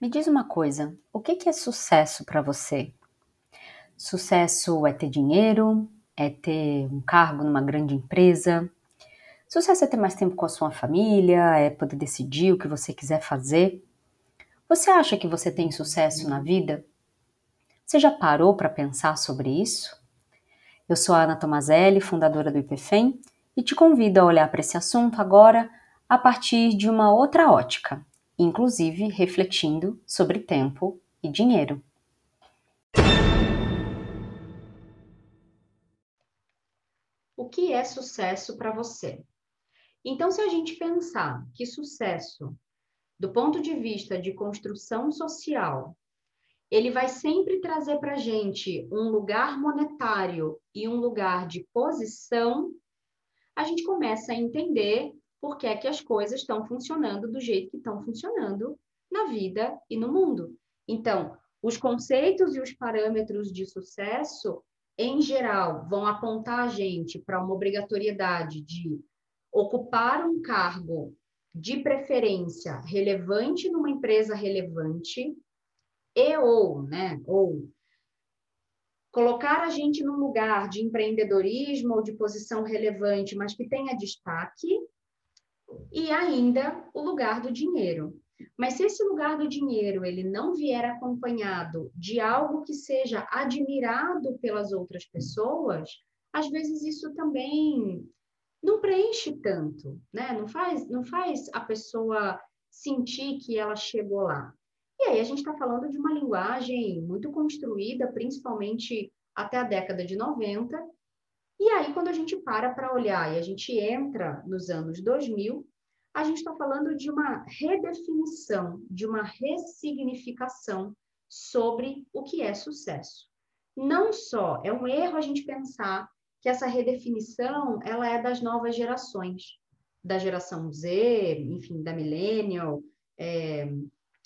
Me diz uma coisa, o que é sucesso para você? Sucesso é ter dinheiro? É ter um cargo numa grande empresa? Sucesso é ter mais tempo com a sua família? É poder decidir o que você quiser fazer? Você acha que você tem sucesso na vida? Você já parou para pensar sobre isso? Eu sou a Ana Tomazelli, fundadora do IPFEM, e te convido a olhar para esse assunto agora a partir de uma outra ótica inclusive refletindo sobre tempo e dinheiro. O que é sucesso para você? Então, se a gente pensar que sucesso, do ponto de vista de construção social, ele vai sempre trazer para a gente um lugar monetário e um lugar de posição, a gente começa a entender por que é que as coisas estão funcionando do jeito que estão funcionando na vida e no mundo. Então, os conceitos e os parâmetros de sucesso, em geral, vão apontar a gente para uma obrigatoriedade de ocupar um cargo de preferência relevante numa empresa relevante e ou, né, ou colocar a gente num lugar de empreendedorismo ou de posição relevante, mas que tenha destaque e ainda o lugar do dinheiro. Mas se esse lugar do dinheiro ele não vier acompanhado de algo que seja admirado pelas outras pessoas, às vezes isso também não preenche tanto, né? Não faz, não faz a pessoa sentir que ela chegou lá. E aí a gente está falando de uma linguagem muito construída, principalmente até a década de 90, e aí, quando a gente para para olhar e a gente entra nos anos 2000, a gente está falando de uma redefinição, de uma ressignificação sobre o que é sucesso. Não só é um erro a gente pensar que essa redefinição ela é das novas gerações, da geração Z, enfim, da millennial, é,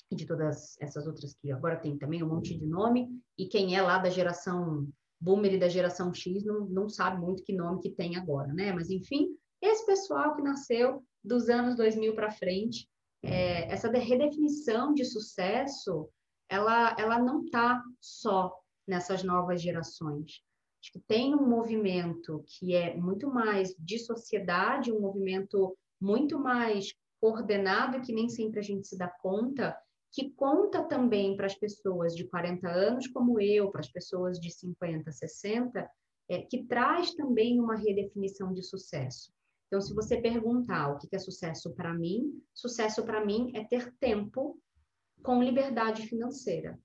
e de todas essas outras que agora tem também um monte de nome, e quem é lá da geração boomer da geração X não, não sabe muito que nome que tem agora, né? Mas, enfim, esse pessoal que nasceu dos anos 2000 para frente, é, essa redefinição de sucesso, ela, ela não está só nessas novas gerações. Acho que tem um movimento que é muito mais de sociedade, um movimento muito mais coordenado, que nem sempre a gente se dá conta, que conta também para as pessoas de 40 anos, como eu, para as pessoas de 50, 60, é, que traz também uma redefinição de sucesso. Então, se você perguntar o que é sucesso para mim, sucesso para mim é ter tempo com liberdade financeira.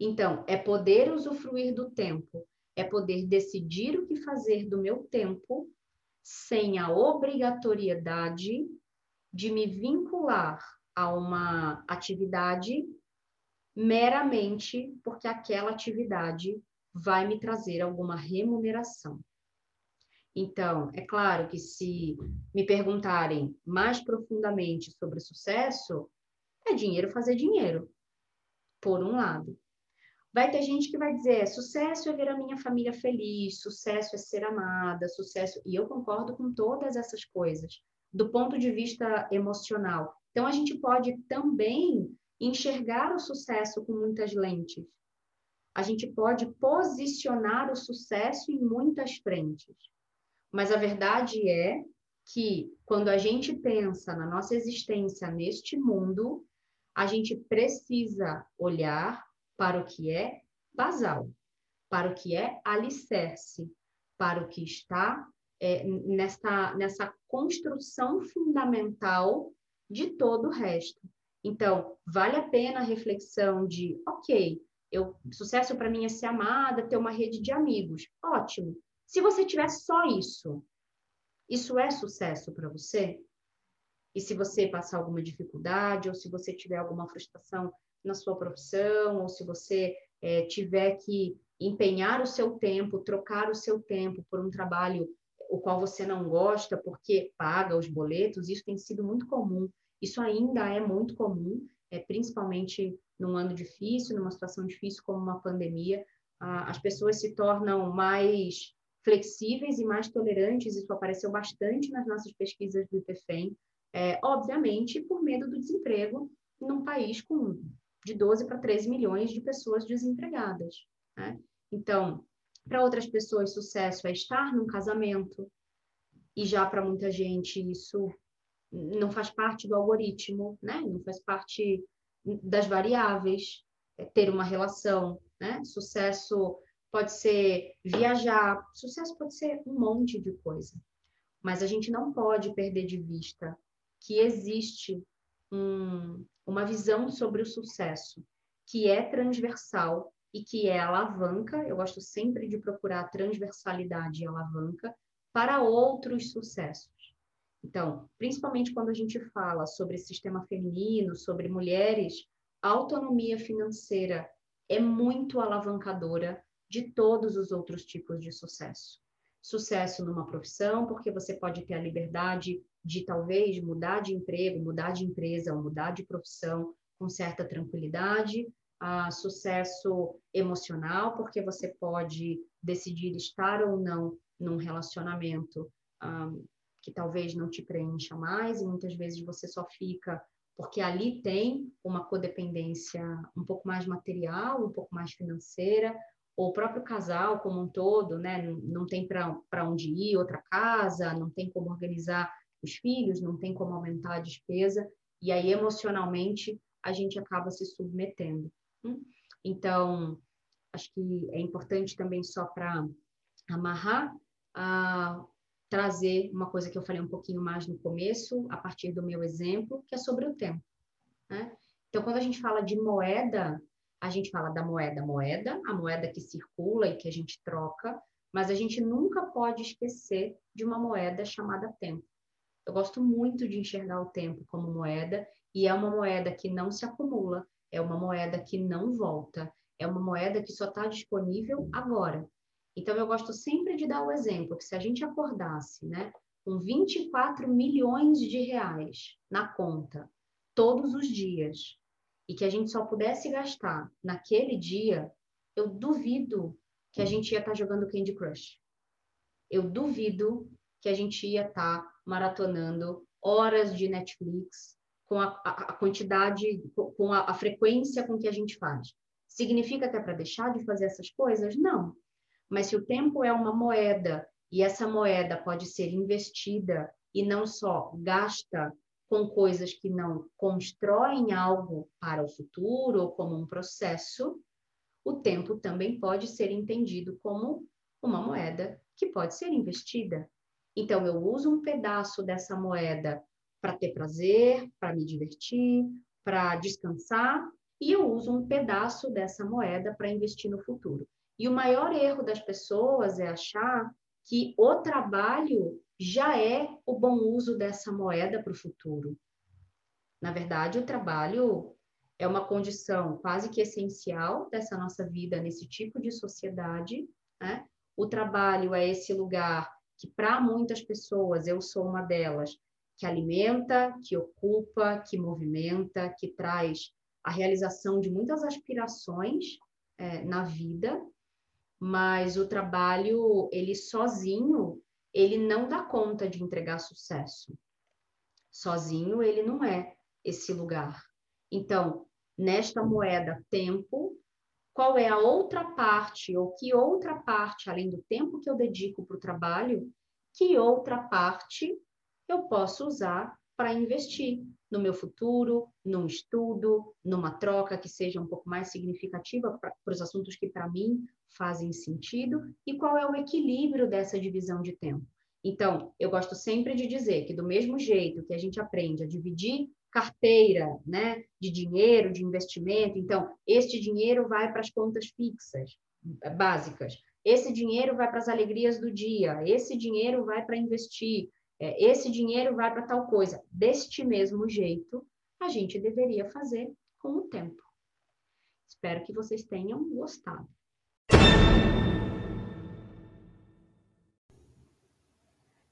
Então, é poder usufruir do tempo, é poder decidir o que fazer do meu tempo sem a obrigatoriedade de me vincular a uma atividade meramente porque aquela atividade vai me trazer alguma remuneração. Então, é claro que se me perguntarem mais profundamente sobre sucesso, é dinheiro fazer dinheiro, por um lado. Vai ter gente que vai dizer: sucesso é ver a minha família feliz, sucesso é ser amada, sucesso. E eu concordo com todas essas coisas, do ponto de vista emocional. Então, a gente pode também enxergar o sucesso com muitas lentes. A gente pode posicionar o sucesso em muitas frentes. Mas a verdade é que quando a gente pensa na nossa existência neste mundo, a gente precisa olhar para o que é basal, para o que é alicerce, para o que está é, nessa, nessa construção fundamental de todo o resto. Então, vale a pena a reflexão de, ok, eu, sucesso para mim é ser amada, ter uma rede de amigos. Ótimo. Se você tiver só isso, isso é sucesso para você? E se você passar alguma dificuldade, ou se você tiver alguma frustração na sua profissão, ou se você é, tiver que empenhar o seu tempo, trocar o seu tempo por um trabalho o qual você não gosta porque paga os boletos, isso tem sido muito comum. Isso ainda é muito comum, é, principalmente num ano difícil, numa situação difícil como uma pandemia. Ah, as pessoas se tornam mais flexíveis e mais tolerantes, isso apareceu bastante nas nossas pesquisas do IPFEM, é, obviamente por medo do desemprego num país com de 12 para 13 milhões de pessoas desempregadas. Né? Então, para outras pessoas, sucesso é estar num casamento, e já para muita gente isso não faz parte do algoritmo, né? não faz parte das variáveis, é ter uma relação. Né? Sucesso pode ser viajar, sucesso pode ser um monte de coisa. Mas a gente não pode perder de vista que existe um, uma visão sobre o sucesso que é transversal e que é alavanca. Eu gosto sempre de procurar transversalidade e alavanca para outros sucessos. Então, principalmente quando a gente fala sobre sistema feminino, sobre mulheres, a autonomia financeira é muito alavancadora de todos os outros tipos de sucesso. Sucesso numa profissão, porque você pode ter a liberdade de talvez mudar de emprego, mudar de empresa ou mudar de profissão com certa tranquilidade. Ah, sucesso emocional, porque você pode decidir estar ou não num relacionamento ah, que talvez não te preencha mais, e muitas vezes você só fica porque ali tem uma codependência um pouco mais material, um pouco mais financeira, ou o próprio casal como um todo, né? Não tem para onde ir, outra casa, não tem como organizar os filhos, não tem como aumentar a despesa, e aí emocionalmente a gente acaba se submetendo. Então, acho que é importante também só para amarrar, trazer uma coisa que eu falei um pouquinho mais no começo, a partir do meu exemplo, que é sobre o tempo. Né? Então, quando a gente fala de moeda, a gente fala da moeda moeda, a moeda que circula e que a gente troca, mas a gente nunca pode esquecer de uma moeda chamada tempo. Eu gosto muito de enxergar o tempo como moeda, e é uma moeda que não se acumula, é uma moeda que não volta, é uma moeda que só está disponível agora. Então, eu gosto sempre de dar o exemplo que se a gente acordasse né, com 24 milhões de reais na conta todos os dias e que a gente só pudesse gastar naquele dia, eu duvido que a gente ia estar tá jogando Candy Crush. Eu duvido que a gente ia estar tá maratonando horas de Netflix com a, a, quantidade, com a, a frequência com que a gente faz. Significa que é para deixar de fazer essas coisas? Não. Mas se o tempo é uma moeda e essa moeda pode ser investida e não só gasta com coisas que não constroem algo para o futuro ou como um processo, o tempo também pode ser entendido como uma moeda que pode ser investida. Então, eu uso um pedaço dessa moeda para ter prazer, para me divertir, para descansar, e eu uso um pedaço dessa moeda para investir no futuro. E o maior erro das pessoas é achar que o trabalho já é o bom uso dessa moeda para o futuro. Na verdade, o trabalho é uma condição quase que essencial dessa nossa vida nesse tipo de sociedade. Né? O trabalho é esse lugar que, para muitas pessoas, eu sou uma delas, que alimenta, que ocupa, que movimenta, que traz a realização de muitas aspirações é, na vida mas o trabalho, ele sozinho, ele não dá conta de entregar sucesso. Sozinho, ele não é esse lugar. Então, nesta moeda tempo, qual é a outra parte, ou que outra parte, além do tempo que eu dedico para o trabalho, que outra parte eu posso usar para investir no meu futuro, num estudo, numa troca que seja um pouco mais significativa para os assuntos que para mim fazem sentido e qual é o equilíbrio dessa divisão de tempo. Então, eu gosto sempre de dizer que do mesmo jeito que a gente aprende a dividir carteira, né, de dinheiro, de investimento, então este dinheiro vai para as contas fixas, básicas. Esse dinheiro vai para as alegrias do dia, esse dinheiro vai para investir, esse dinheiro vai para tal coisa. Deste mesmo jeito, a gente deveria fazer com o tempo. Espero que vocês tenham gostado.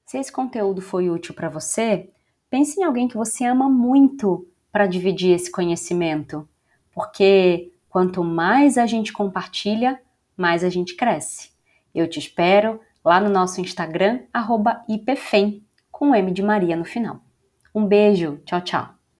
Se esse conteúdo foi útil para você, pense em alguém que você ama muito para dividir esse conhecimento, porque quanto mais a gente compartilha, mais a gente cresce. Eu te espero lá no nosso Instagram, @ipfem com M de Maria no final. Um beijo, tchau, tchau.